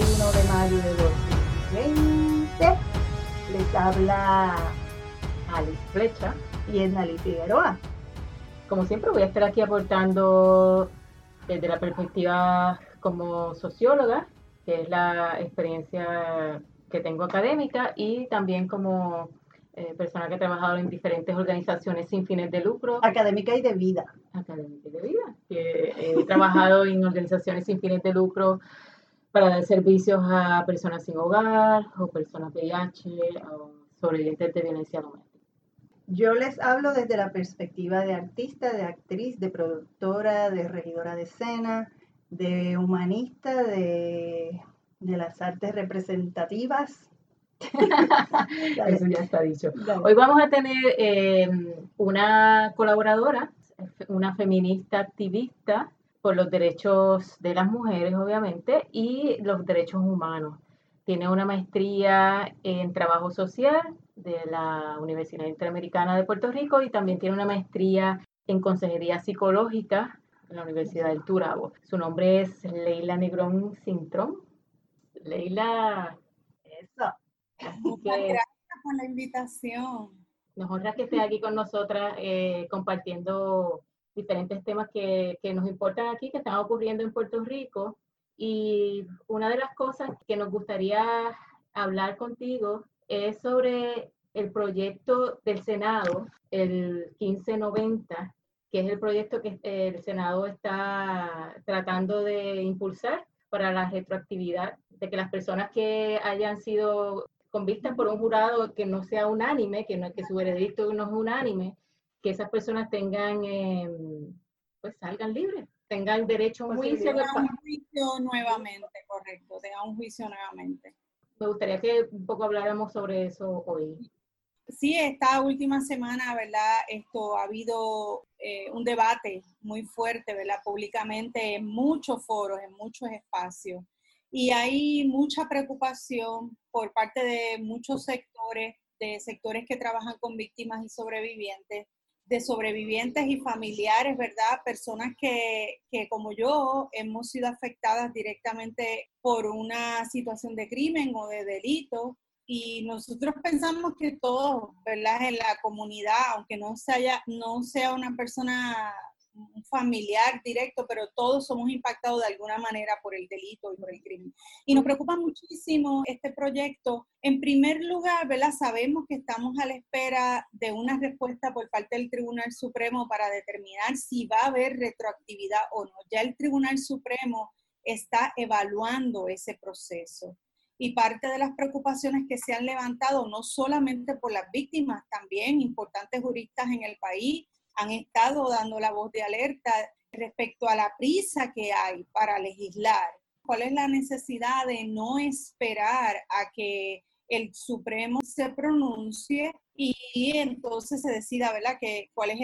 31 de mayo de 2020. Les habla Alice Flecha y Ednali Figueroa. Como siempre voy a estar aquí aportando desde la perspectiva como socióloga, que es la experiencia que tengo académica, y también como eh, persona que ha trabajado en diferentes organizaciones sin fines de lucro. Académica y de vida. Académica y de vida. Que he trabajado en organizaciones sin fines de lucro para dar servicios a personas sin hogar o personas VIH o sobrevivientes de violencia doméstica. Yo les hablo desde la perspectiva de artista, de actriz, de productora, de regidora de escena, de humanista, de, de las artes representativas Eso ya está dicho. Hoy vamos a tener em, una colaboradora, una feminista activista por los derechos de las mujeres, obviamente, y los derechos humanos. Tiene una maestría en trabajo social de la Universidad Interamericana de Puerto Rico y también tiene una maestría en consejería psicológica en la Universidad del Turabo. Su nombre es Leila Negrón Cintrón. Leila, eso. Muchas gracias por la invitación. Nos honra que esté aquí con nosotras eh, compartiendo diferentes temas que, que, nos importan aquí, que están ocurriendo en Puerto Rico. Y una de las cosas que nos gustaría hablar contigo es sobre el proyecto del Senado, el 1590, que es el proyecto que el Senado está tratando de impulsar para la retroactividad, de que las personas que hayan sido con vista por un jurado que no sea unánime, que, no, que su veredicto no es unánime, que esas personas tengan, em, pues salgan libres, tengan derecho a un juicio. un juicio nuevamente, correcto, tengan un juicio nuevamente. Me gustaría que un poco habláramos sobre eso hoy. Sí, esta última semana, ¿verdad? Esto ha habido eh, un debate muy fuerte, ¿verdad? Públicamente en muchos foros, en muchos espacios y hay mucha preocupación por parte de muchos sectores, de sectores que trabajan con víctimas y sobrevivientes, de sobrevivientes y familiares, ¿verdad? Personas que, que, como yo hemos sido afectadas directamente por una situación de crimen o de delito. Y nosotros pensamos que todos, ¿verdad? En la comunidad, aunque no, sea, no sea una persona un familiar directo, pero todos somos impactados de alguna manera por el delito y por el crimen. Y nos preocupa muchísimo este proyecto. En primer lugar, ¿verdad? Sabemos que estamos a la espera de una respuesta por parte del Tribunal Supremo para determinar si va a haber retroactividad o no. Ya el Tribunal Supremo está evaluando ese proceso. Y parte de las preocupaciones que se han levantado, no solamente por las víctimas, también importantes juristas en el país, han estado dando la voz de alerta respecto a la prisa que hay para legislar. ¿Cuál es la necesidad de no esperar a que el Supremo se pronuncie y entonces se decida, ¿verdad?, que, cuál es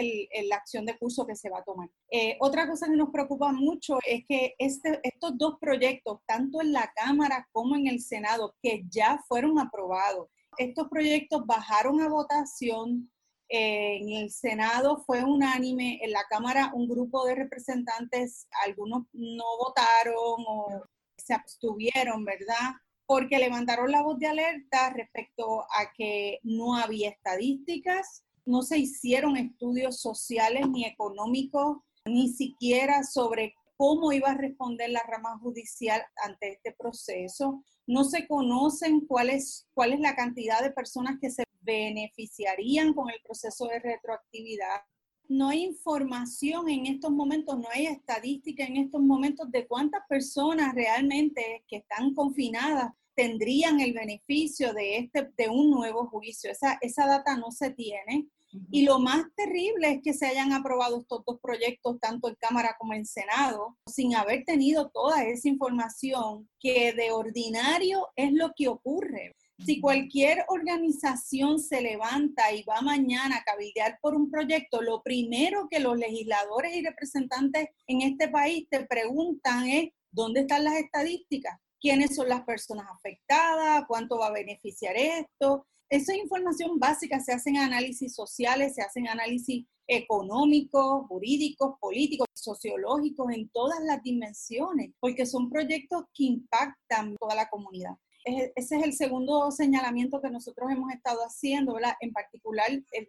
la acción de curso que se va a tomar. Eh, otra cosa que nos preocupa mucho es que este, estos dos proyectos, tanto en la Cámara como en el Senado, que ya fueron aprobados, estos proyectos bajaron a votación en el Senado fue unánime, en la Cámara un grupo de representantes, algunos no votaron o se abstuvieron, ¿verdad? Porque levantaron la voz de alerta respecto a que no había estadísticas, no se hicieron estudios sociales ni económicos, ni siquiera sobre cómo iba a responder la rama judicial ante este proceso. No se conocen cuál es, cuál es la cantidad de personas que se beneficiarían con el proceso de retroactividad. No hay información en estos momentos, no hay estadística en estos momentos de cuántas personas realmente que están confinadas tendrían el beneficio de, este, de un nuevo juicio. Esa, esa data no se tiene. Y lo más terrible es que se hayan aprobado estos dos proyectos, tanto en Cámara como en Senado, sin haber tenido toda esa información que de ordinario es lo que ocurre. Si cualquier organización se levanta y va mañana a cabildear por un proyecto, lo primero que los legisladores y representantes en este país te preguntan es, ¿dónde están las estadísticas? ¿Quiénes son las personas afectadas? ¿Cuánto va a beneficiar esto? Esa información básica, se hacen análisis sociales, se hacen análisis económicos, jurídicos, políticos, sociológicos, en todas las dimensiones, porque son proyectos que impactan toda la comunidad. Ese es el segundo señalamiento que nosotros hemos estado haciendo. En particular, es,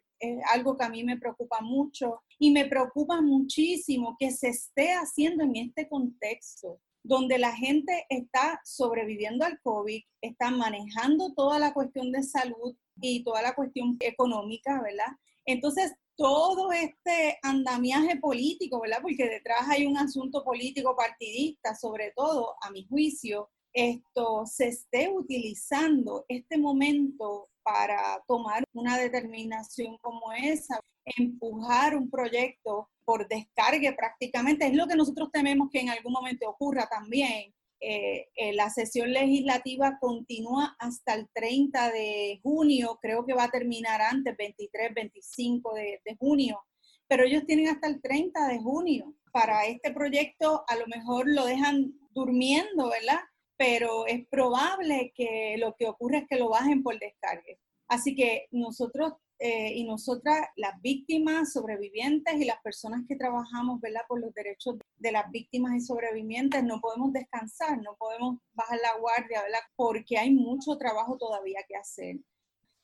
algo que a mí me preocupa mucho y me preocupa muchísimo que se esté haciendo en este contexto donde la gente está sobreviviendo al COVID, está manejando toda la cuestión de salud y toda la cuestión económica, ¿verdad? Entonces, todo este andamiaje político, ¿verdad? Porque detrás hay un asunto político partidista, sobre todo, a mi juicio, esto se esté utilizando este momento para tomar una determinación como esa, empujar un proyecto por descargue prácticamente. Es lo que nosotros tememos que en algún momento ocurra también. Eh, eh, la sesión legislativa continúa hasta el 30 de junio, creo que va a terminar antes, 23, 25 de, de junio, pero ellos tienen hasta el 30 de junio. Para este proyecto a lo mejor lo dejan durmiendo, ¿verdad? Pero es probable que lo que ocurra es que lo bajen por descargue. Así que nosotros eh, y nosotras, las víctimas, sobrevivientes y las personas que trabajamos por los derechos de las víctimas y sobrevivientes, no podemos descansar, no podemos bajar la guardia, porque hay mucho trabajo todavía que hacer.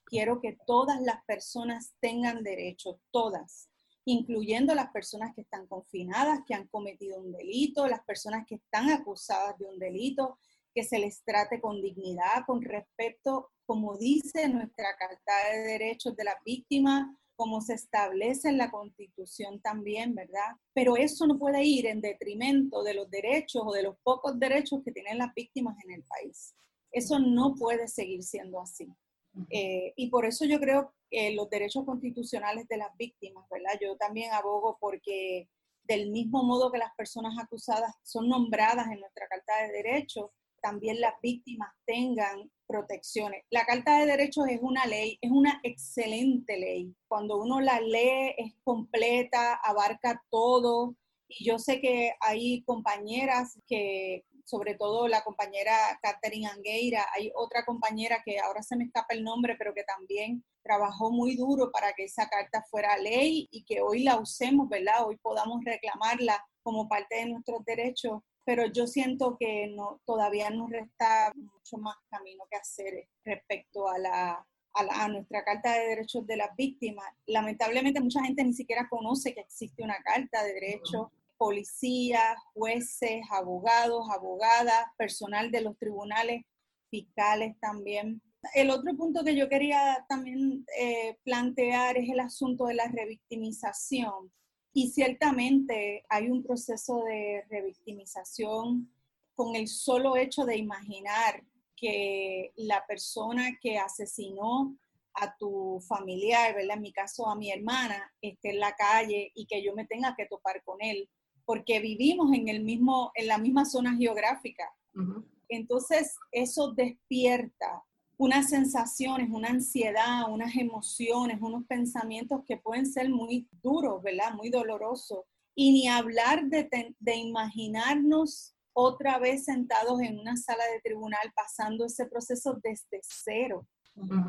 Quiero que todas las personas tengan derechos, todas, incluyendo las personas que están confinadas, que han cometido un delito, las personas que están acusadas de un delito, que se les trate con dignidad, con respeto como dice nuestra Carta de Derechos de las Víctimas, como se establece en la Constitución también, ¿verdad? Pero eso no puede ir en detrimento de los derechos o de los pocos derechos que tienen las víctimas en el país. Eso no puede seguir siendo así. Eh, y por eso yo creo que los derechos constitucionales de las víctimas, ¿verdad? Yo también abogo porque del mismo modo que las personas acusadas son nombradas en nuestra Carta de Derechos, también las víctimas tengan protecciones. La Carta de Derechos es una ley, es una excelente ley. Cuando uno la lee es completa, abarca todo. Y yo sé que hay compañeras que, sobre todo la compañera Catherine Angueira, hay otra compañera que ahora se me escapa el nombre, pero que también trabajó muy duro para que esa carta fuera ley y que hoy la usemos, ¿verdad? Hoy podamos reclamarla como parte de nuestros derechos pero yo siento que no, todavía nos resta mucho más camino que hacer respecto a, la, a, nuestra Carta de Derechos de las Víctimas. Lamentablemente mucha gente ni siquiera conoce que existe una Carta de Derechos. Policías, jueces, abogados, abogadas, personal de los tribunales, fiscales también. El otro punto que yo quería también eh, plantear es el asunto de la revictimización. Y ciertamente hay un proceso de revictimización con el solo hecho de imaginar que la persona que asesinó a tu familiar, ¿verdad? En mi caso a mi hermana, esté en la calle y que yo me tenga que topar con él, porque vivimos en, el mismo, en la misma zona geográfica. Entonces, eso despierta unas sensaciones, una ansiedad, unas emociones, unos pensamientos que pueden ser muy duros, ¿verdad? Muy dolorosos. Y ni hablar de, de imaginarnos otra vez sentados en una sala de tribunal pasando ese proceso desde cero.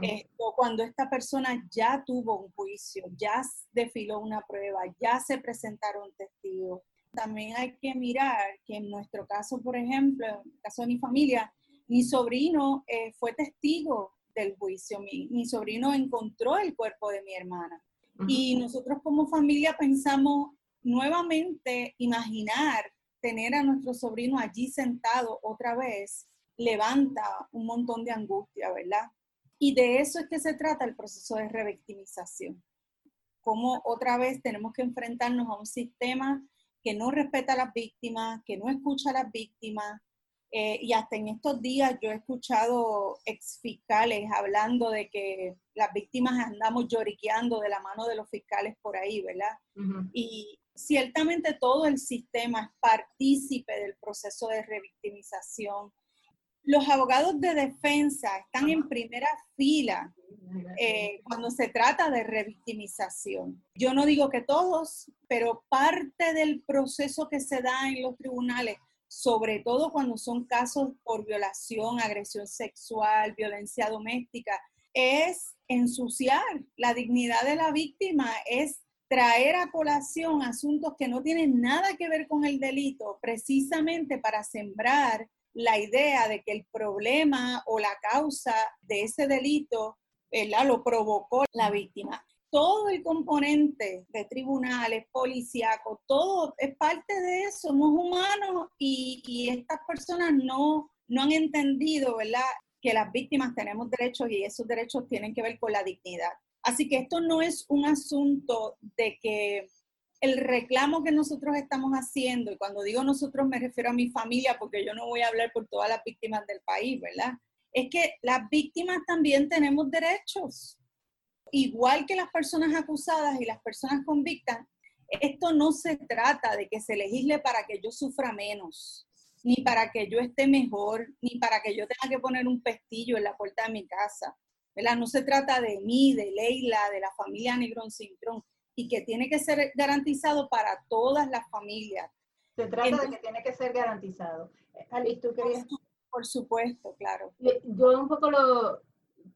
Esto, cuando esta persona ya tuvo un juicio, ya desfiló una prueba, ya se presentaron testigos. También hay que mirar que en nuestro caso, por ejemplo, en el caso de mi familia, mi sobrino eh, fue testigo del juicio, mi, sobrino encontró el cuerpo de mi hermana. Y nosotros como familia pensamos nuevamente imaginar tener a nuestro sobrino allí sentado otra vez, levanta un montón de angustia, ¿verdad? Y de eso es que se trata el proceso de revictimización. Como otra vez tenemos que enfrentarnos a un sistema que no respeta a las víctimas, que no escucha a las víctimas, eh, y hasta en estos días yo he escuchado ex fiscales hablando de que las víctimas andamos lloriqueando de la mano de los fiscales por ahí, ¿verdad? Y ciertamente todo el sistema es partícipe del proceso de revictimización. Los abogados de defensa están en primera fila eh, cuando se trata de revictimización. Yo no digo que todos, pero parte del proceso que se da en los tribunales sobre todo cuando son casos por violación, agresión sexual, violencia doméstica, es ensuciar la dignidad de la víctima, es traer a colación asuntos que no tienen nada que ver con el delito, precisamente para sembrar la idea de que el problema o la causa de ese delito lo provocó la víctima. Todo el componente de tribunales, policíacos, todo es parte de eso. Somos humanos y, y estas personas no, no han entendido, ¿verdad? Que las víctimas tenemos derechos y esos derechos tienen que ver con la dignidad. Así que esto no es un asunto de que el reclamo que nosotros estamos haciendo, y cuando digo nosotros me refiero a mi familia, porque yo no voy a hablar por todas las víctimas del país, ¿verdad? Es que las víctimas también tenemos derechos. Igual que las personas acusadas y las personas convictas, esto no se trata de que se legisle para que yo sufra menos, ni para que yo esté mejor, ni para que yo tenga que poner un pestillo en la puerta de mi casa. ¿verdad? No se trata de mí, de Leila, de la familia Negrón Cintrón, y que tiene que ser garantizado para todas las familias. Se trata de que tiene que ser garantizado. Alice, ¿tú querías? Por supuesto, claro. Yo un poco lo,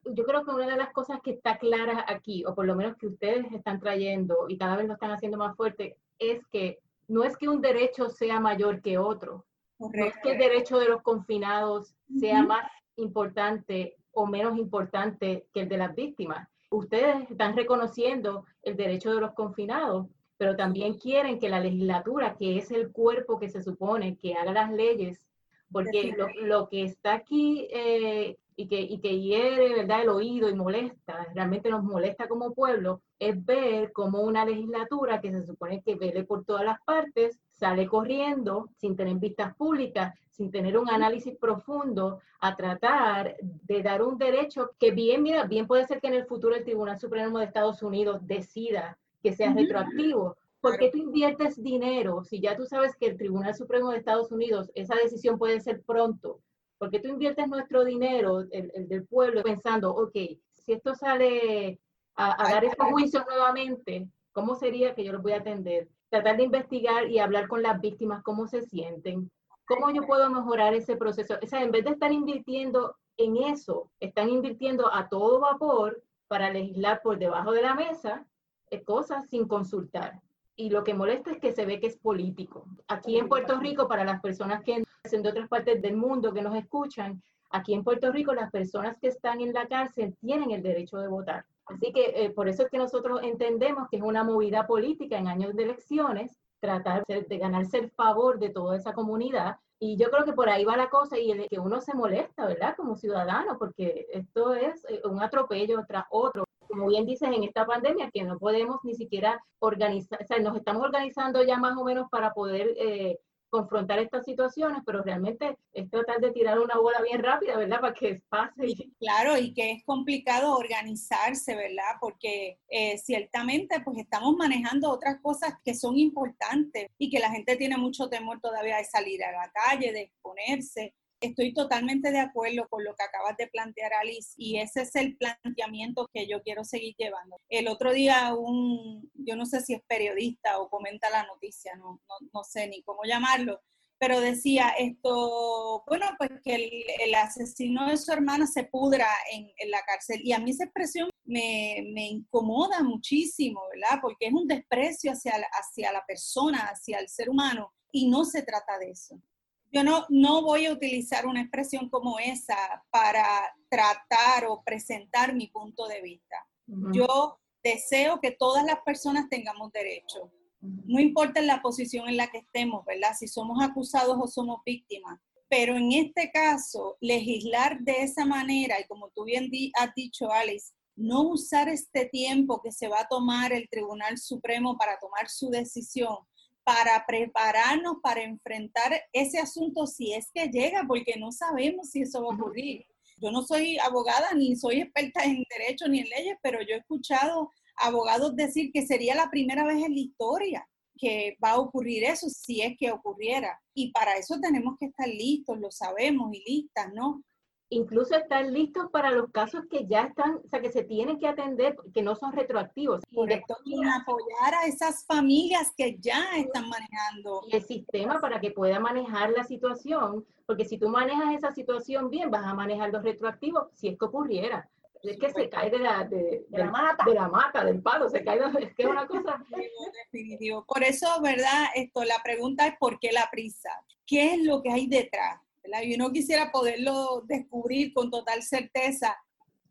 yo creo que una de las cosas que está clara aquí, o por lo menos que ustedes están trayendo y cada vez lo están haciendo más fuerte, es que no es que un derecho sea mayor que otro. No es que el derecho de los confinados sea más importante o menos importante que el de las víctimas. Ustedes están reconociendo el derecho de los confinados, pero también quieren que la legislatura, que es el cuerpo que se supone que haga las leyes, porque lo, que está aquí eh, y, que, y que hiere ¿verdad? el oído y molesta, realmente nos molesta como pueblo, es ver cómo una legislatura que se supone que vele por todas las partes, sale corriendo sin tener vistas públicas, sin tener un análisis profundo, a tratar de dar un derecho que bien, mira, bien puede ser que en el futuro el Tribunal Supremo de Estados Unidos decida que sea retroactivo. ¿Por qué tú inviertes dinero si ya tú sabes que el Tribunal Supremo de Estados Unidos, esa decisión puede ser pronto? ¿Por qué tú inviertes nuestro dinero, el, del pueblo, pensando, ok, si esto sale a, a dar estos juicios nuevamente, ¿cómo sería que yo los voy a atender? Tratar de investigar y hablar con las víctimas, cómo se sienten, ¿Cómo yo puedo mejorar ese proceso? O sea, en vez de estar invirtiendo en eso, están invirtiendo a todo vapor para legislar por debajo de la mesa eh, cosas sin consultar. Y lo que molesta es que se ve que es político. Aquí en Puerto Rico, para las personas que de otras partes del mundo que nos escuchan, aquí en Puerto Rico las personas que están en la cárcel tienen el derecho de votar. Así que eh, por eso es que nosotros entendemos que es una movida política en años de elecciones tratar de ganarse el favor de toda esa comunidad. Y yo creo que por ahí va la cosa y el que uno se molesta, ¿verdad? Como ciudadano, porque esto es eh, un atropello tras otro. Como bien dices, en esta pandemia que no podemos ni siquiera organizar, o sea, nos estamos organizando ya más o menos para poder eh, confrontar estas situaciones, pero realmente es tratar de tirar una bola bien rápida, ¿verdad? Para que pase. Claro, y que es complicado organizarse, ¿verdad? Porque eh, ciertamente pues estamos manejando otras cosas que son importantes y que la gente tiene mucho temor todavía de salir a la calle, de exponerse. Estoy totalmente de acuerdo con lo que acabas de plantear, Alice, y ese es el planteamiento que yo quiero seguir llevando. El otro día, un, yo no sé si es periodista o comenta la noticia, no, no, sé ni cómo llamarlo, pero decía esto, bueno, pues que el, asesino de su hermana se pudra en, la cárcel. Y a mí esa expresión me, me, incomoda muchísimo, ¿verdad? Porque es un desprecio hacia, hacia la persona, hacia el ser humano, y no se trata de eso yo no, no voy a utilizar una expresión como esa para tratar o presentar mi punto de vista. Yo deseo que todas las personas tengamos derecho, no importa la posición en la que estemos, ¿verdad? Si somos acusados o somos víctimas. Pero en este caso, legislar de esa manera, y como tú bien has dicho, Alice, no usar este tiempo que se va a tomar el Tribunal Supremo para tomar su decisión para prepararnos para enfrentar ese asunto si es que llega, porque no sabemos si eso va a ocurrir. Yo no soy abogada ni soy experta en derecho ni en leyes, pero yo he escuchado abogados decir que sería la primera vez en la historia que va a ocurrir eso si es que ocurriera. Y para eso tenemos que estar listos, lo sabemos y listas, ¿no? Incluso están listos para los casos que ya están, o sea, que se tienen que atender, que no son retroactivos. Correcto, y apoyar a esas familias que ya están manejando. el sistema para que pueda manejar la situación, porque si tú manejas esa situación bien, vas a manejar los retroactivos si es que ocurriera. Es que se cae de la, de, de la mata. De la mata, del palo, se cae, de, es que es una cosa... Definitivo. Por eso, ¿verdad? Esto, la pregunta es ¿por qué la prisa? ¿Qué es lo que hay detrás? ¿Verdad? Y uno quisiera poderlo descubrir con total certeza.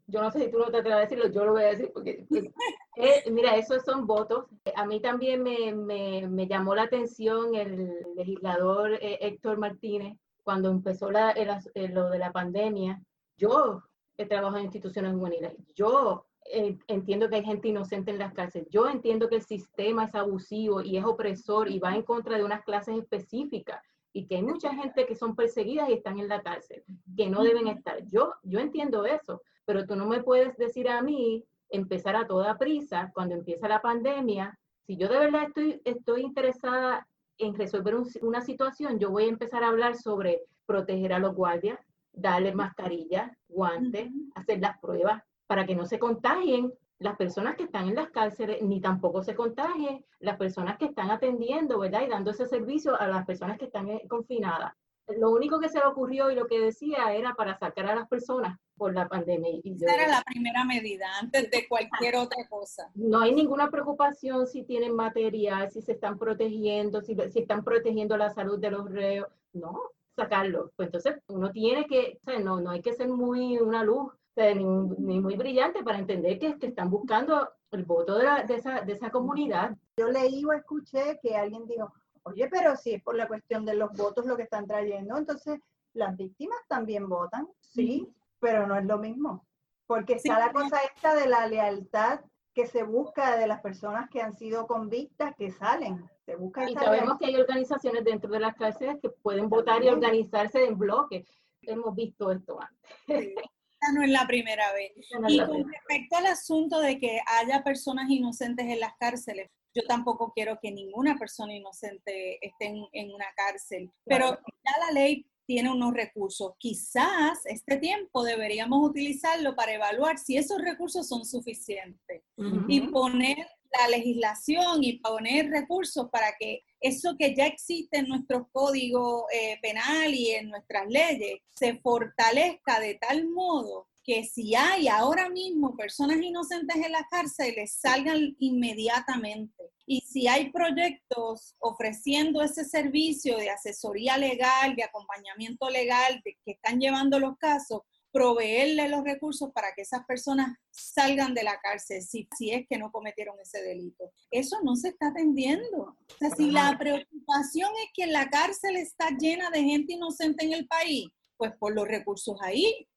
Yo no sé si tú no te atreves a decirlo, yo lo voy a decir porque, pues, eh, mira, esos son votos. A mí también me, me, me llamó la atención el legislador eh, Héctor Martínez cuando empezó la, el, lo de la pandemia. Yo he trabajado en instituciones juveniles. Yo eh, entiendo que hay gente inocente en las cárceles. Yo entiendo que el sistema es abusivo y es opresor y va en contra de unas clases específicas y que hay mucha gente que son perseguidas y están en la cárcel, que no deben estar. Yo, yo entiendo eso, pero tú no me puedes decir a mí empezar a toda prisa cuando empieza la pandemia. Si yo de verdad estoy, estoy interesada en resolver una situación, yo voy a empezar a hablar sobre proteger a los guardias, darle mascarilla, guantes, hacer las pruebas para que no se contagien las personas que están en las cárceles, ni tampoco se contagien las personas que están atendiendo, ¿verdad? Y dando ese servicio a las personas que están eh, confinadas. Lo único que se le ocurrió y lo que decía era para sacar a las personas por la pandemia. Y Esa era la primera medida, antes de cualquier otra cosa. No hay ninguna preocupación si tienen material, si se están protegiendo, si, si están protegiendo la salud de los reos. No, sacarlo. Pues entonces uno tiene que, o sea, no, no hay que ser muy una luz, ni, ni, muy brillante para entender que, que están buscando el voto de, la, de, esa, de esa comunidad. Yo leí o escuché que alguien dijo, oye, pero si es por la cuestión de los votos lo que están trayendo, entonces las víctimas también votan, sí, pero no es lo mismo, porque está la cosa esta de la lealtad que se busca de las personas que han sido convictas que salen. Se busca y sabemos que hay organizaciones dentro de las cárceles que pueden votar y organizarse en bloque. Hemos visto esto antes. Esta no es la primera vez. No y con respecto al asunto de que haya personas inocentes en las cárceles, yo tampoco quiero que ninguna persona inocente esté en, en una cárcel, pero ya la ley tiene unos recursos. Quizás este tiempo deberíamos utilizarlo para evaluar si esos recursos son suficientes. Y poner la legislación y poner recursos para que eso que ya existe en nuestro código eh, penal y en nuestras leyes se fortalezca de tal modo que si hay ahora mismo personas inocentes en las cárceles, salgan inmediatamente. Y si hay proyectos ofreciendo ese servicio de asesoría legal, de acompañamiento legal, de, que están llevando los casos, proveerle los recursos para que esas personas salgan de la cárcel si, si es que no cometieron ese delito. Eso no se está atendiendo. O sea, si la preocupación es que la cárcel está llena de gente inocente en el país, pues por los recursos ahí,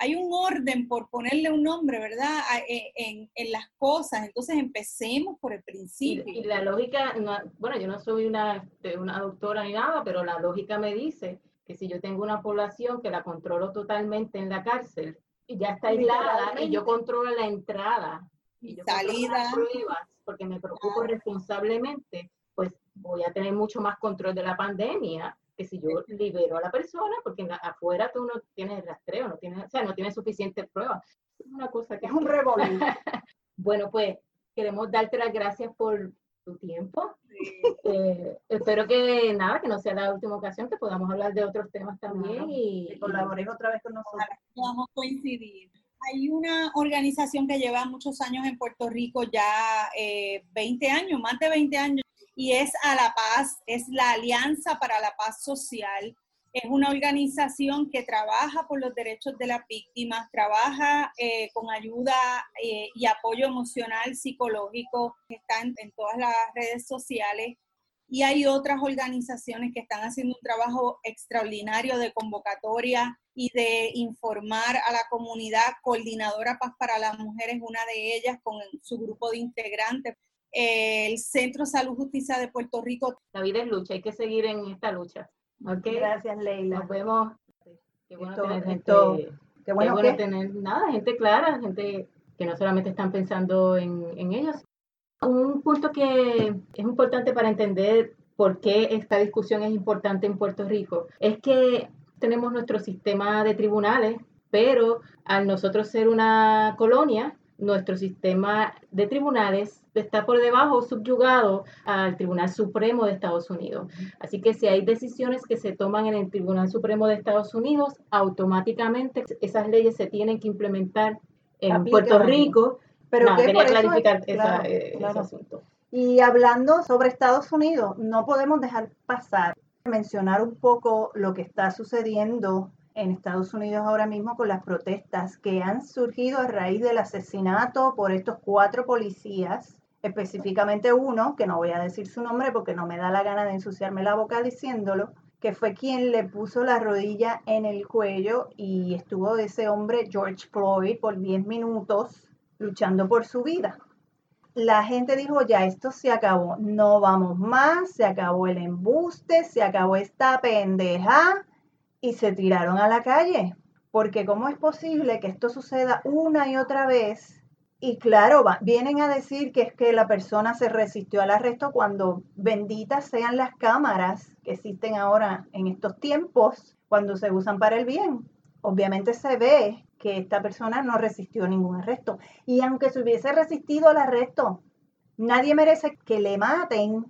hay un orden por ponerle un nombre, ¿verdad? E, en, en, las cosas. Entonces empecemos por el principio. Y, la lógica, bueno, yo no soy una, una doctora ni nada, pero la lógica me dice que si yo tengo una población que la controlo totalmente en la cárcel y ya está aislada y yo controlo la entrada y yo salida las pruebas porque me preocupo responsablemente, pues voy a tener mucho más control de la pandemia que si yo libero a la persona, porque afuera tú no tienes rastreo, no tienes, o sea, no tienes suficientes pruebas. Es una cosa que es un revolú. bueno, pues queremos darte las gracias por tu tiempo. Eh, espero que nada, que no sea la última ocasión, que podamos hablar de otros temas también y, y colabores otra vez con nosotros. Podamos coincidir. Hay una organización que lleva muchos años en Puerto Rico, ya eh, 20 años, más de 20 años, y es a la paz, es la Alianza para la Paz Social. Es una organización que trabaja por los derechos de las víctimas, trabaja eh, con ayuda eh, y apoyo emocional, psicológico, está en, en todas las redes sociales. Y hay otras organizaciones que están haciendo un trabajo extraordinario de convocatoria y de informar a la comunidad. Coordinadora Paz para las Mujeres, una de ellas, con su grupo de integrantes el Centro Salud Justicia de Puerto Rico. La vida es lucha, hay que seguir en esta lucha. Okay. Gracias, Leila. Nos vemos. Qué bueno Esto- tener gente, qué bueno tener nada, gente clara, gente que no solamente están pensando en, en ellos. Un punto que es importante para entender por qué esta discusión es importante en Puerto Rico es que tenemos nuestro sistema de tribunales, pero al nosotros ser una colonia, nuestro sistema de tribunales está por debajo, subyugado al Tribunal Supremo de Estados Unidos. Así que si hay decisiones que se toman en el Tribunal Supremo de Estados Unidos, automáticamente esas leyes se tienen que implementar en Puerto Rico. Pero quería clarificar eh, ese asunto. Y hablando sobre Estados Unidos, no podemos dejar pasar, mencionar un poco lo que está sucediendo en Estados Unidos ahora mismo con las protestas que han surgido a raíz del asesinato por estos cuatro policías, específicamente uno, que no voy a decir su nombre porque no me da la gana de ensuciarme la boca diciéndolo, que fue quien le puso la rodilla en el cuello y estuvo ese hombre, George Floyd, por 10 minutos luchando por su vida. La gente dijo, ya esto se acabó, no vamos más, se acabó el embuste, se acabó esta pendeja y se tiraron a la calle. Porque ¿cómo es posible que esto suceda una y otra vez? Y claro, vienen a decir que es que la persona se resistió al arresto cuando benditas sean las cámaras que existen ahora en estos tiempos, cuando se usan para el bien. Obviamente se ve que esta persona no resistió ningún arresto. Y aunque se hubiese resistido al arresto, nadie merece que le maten,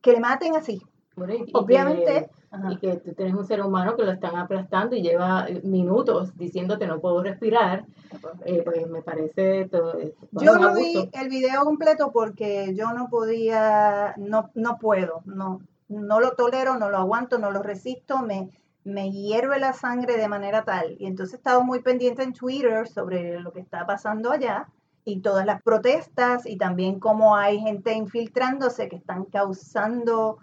que le maten así. Obviamente. Y que tú tienes un ser humano que lo están aplastando y lleva minutos diciéndote no puedo respirar, eh, pues me parece todo. yo no vi el video completo porque yo no podía, no, no puedo, no, no lo tolero, no lo aguanto, no lo resisto, me, me hierve la sangre de manera tal. Y entonces he estado muy pendiente en Twitter sobre lo que está pasando allá y todas las protestas y también cómo hay gente infiltrándose que están causando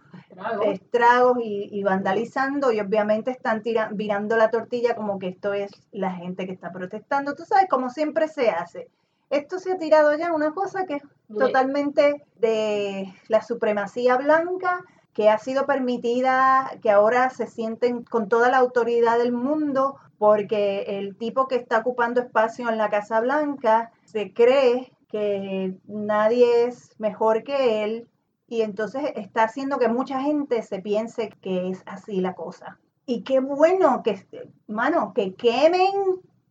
estragos, y, vandalizando y obviamente están virando la tortilla como que esto es la gente que está protestando. Tú sabes, como siempre se hace. Esto se ha tirado ya una cosa que es totalmente de la supremacía blanca, que ha sido permitida, que ahora se sienten con toda la autoridad del mundo, porque el tipo que está ocupando espacio en la Casa Blanca se cree que nadie es mejor que él y entonces está haciendo que mucha gente se piense que es así la cosa. Y qué bueno que, mano, que quemen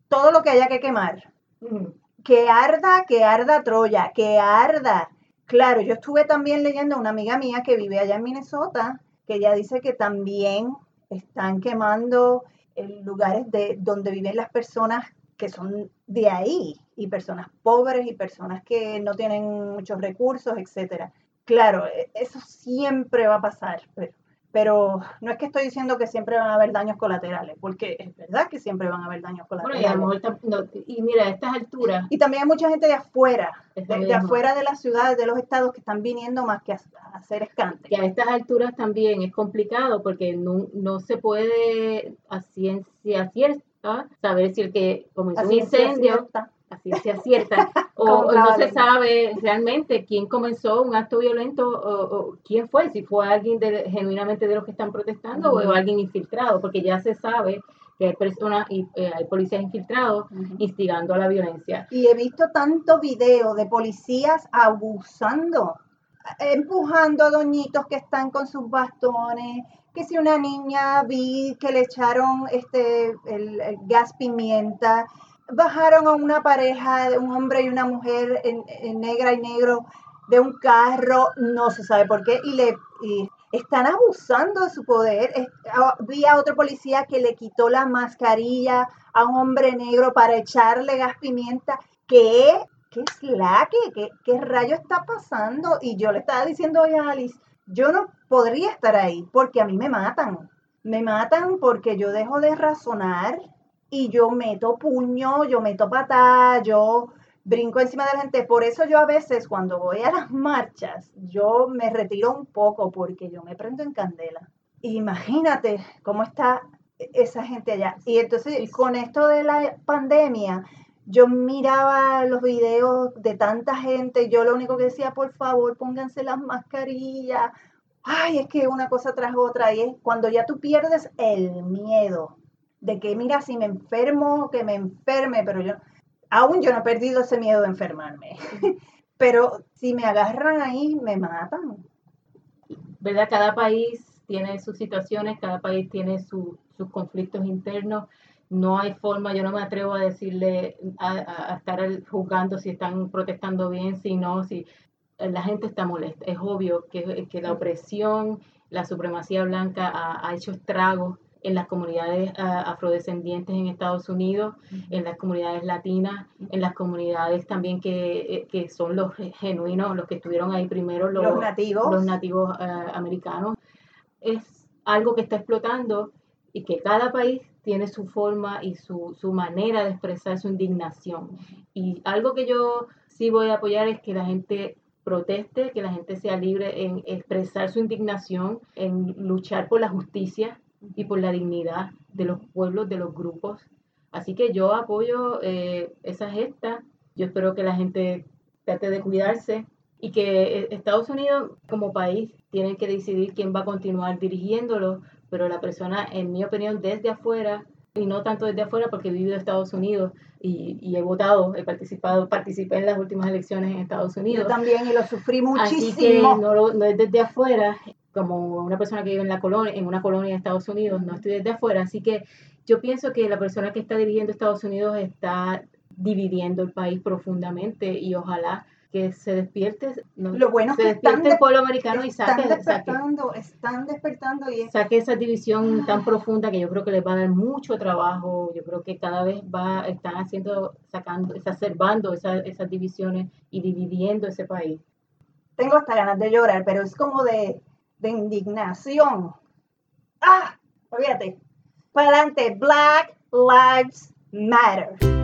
todo lo que haya que quemar. Que arda, que arda Troya, que arda. Claro, yo estuve también leyendo a una amiga mía que vive allá en Minnesota, que ella dice que también están quemando lugares de donde viven las personas que son de ahí y personas pobres y personas que no tienen muchos recursos, etcétera. Claro, e, eso siempre va a pasar, pero, pero no es que estoy diciendo que siempre van a haber daños colaterales, porque es verdad que siempre van a haber daños colaterales. y, mira, a estas alturas. Y también hay mucha gente de afuera, de, afuera de las ciudades, de los estados que están viniendo más que a, hacer escante. Y a estas alturas también es complicado porque no, no se puede a ciencia cierta saber si el que comenzó un incendio, así se acierta, o, no se sabe realmente quién comenzó un acto violento o, quién fue, si fue alguien de, genuinamente de los que están protestando o alguien infiltrado, porque ya se sabe que hay personas y eh, hay policías infiltrados instigando a la violencia. Y he visto tanto video de policías abusando, empujando a doñitos que están con sus bastones, que si una niña vi que le echaron este el, gas pimienta, bajaron a una pareja de un hombre y una mujer en, negra y negro de un carro, no se sabe por qué, y le están abusando de su poder. Ah, vi a otro policía que le quitó la mascarilla a un hombre negro para echarle gas pimienta. ¿Qué? ¿Qué es la que? ¿Qué, qué rayo está pasando? Y yo le estaba diciendo hoy a Alice, yo no podría estar ahí porque a mí me matan. Me matan porque yo dejo de razonar y yo meto puño, yo meto patada, yo brinco encima de la gente. Por eso yo a veces cuando voy a las marchas, yo me retiro un poco porque yo me prendo en candela. Imagínate cómo está esa gente allá. Y entonces con esto de la pandemia, yo miraba los videos de tanta gente yo lo único que decía, por favor, pónganse las mascarillas. Ay, es que una cosa tras otra. Y es cuando ya tú pierdes el miedo de que, mira, si me enfermo, que me enferme, pero yo, aún yo no he perdido ese miedo de enfermarme. pero si me agarran ahí, me matan. ¿Verdad? Cada país tiene sus situaciones, cada país tiene sus conflictos internos no hay forma, yo no me atrevo a decirle, a, estar juzgando si están protestando bien, si no, si la gente está molesta. Es obvio que, que la opresión, la supremacía blanca ha, hecho estragos en las comunidades ah, afrodescendientes en Estados Unidos, en las comunidades latinas, en las comunidades también que, eh, son los genuinos, los que estuvieron ahí primero, los, nativos, los nativos ah, americanos. Es algo que está explotando y que cada país tiene su forma y su, su manera de expresar su indignación. Y algo que yo sí voy a apoyar es que la gente proteste, que la gente sea libre en expresar su indignación, en luchar por la justicia y por la dignidad de los pueblos, de los grupos. Así que yo apoyo eh, esa gesta. Yo espero que la gente trate de cuidarse y que eh, Estados Unidos como país tiene que decidir quién va a continuar dirigiéndolo, pero la persona, en mi opinión, desde afuera, y no tanto desde afuera porque he vivido en Estados Unidos y, he votado, he participado, participé en las últimas elecciones en Estados Unidos. Yo también y lo sufrí muchísimo. Así que no, no es desde afuera, como una persona que vive en la colonia, en una colonia de Estados Unidos, no estoy desde afuera, así que yo pienso que la persona que está dirigiendo Estados Unidos está dividiendo el país profundamente y ojalá que se despierte, lo bueno se despierte el pueblo americano y saque, despertando, están despertando y saque esa división tan profunda que yo creo que les va a dar mucho trabajo, yo creo que cada vez va, están haciendo, sacando, exacerbando esas, esas divisiones y dividiendo ese país. Tengo hasta ganas de llorar, pero es como de de indignación. ¡Ah! Olvídate. Para adelante, Black Lives Matter.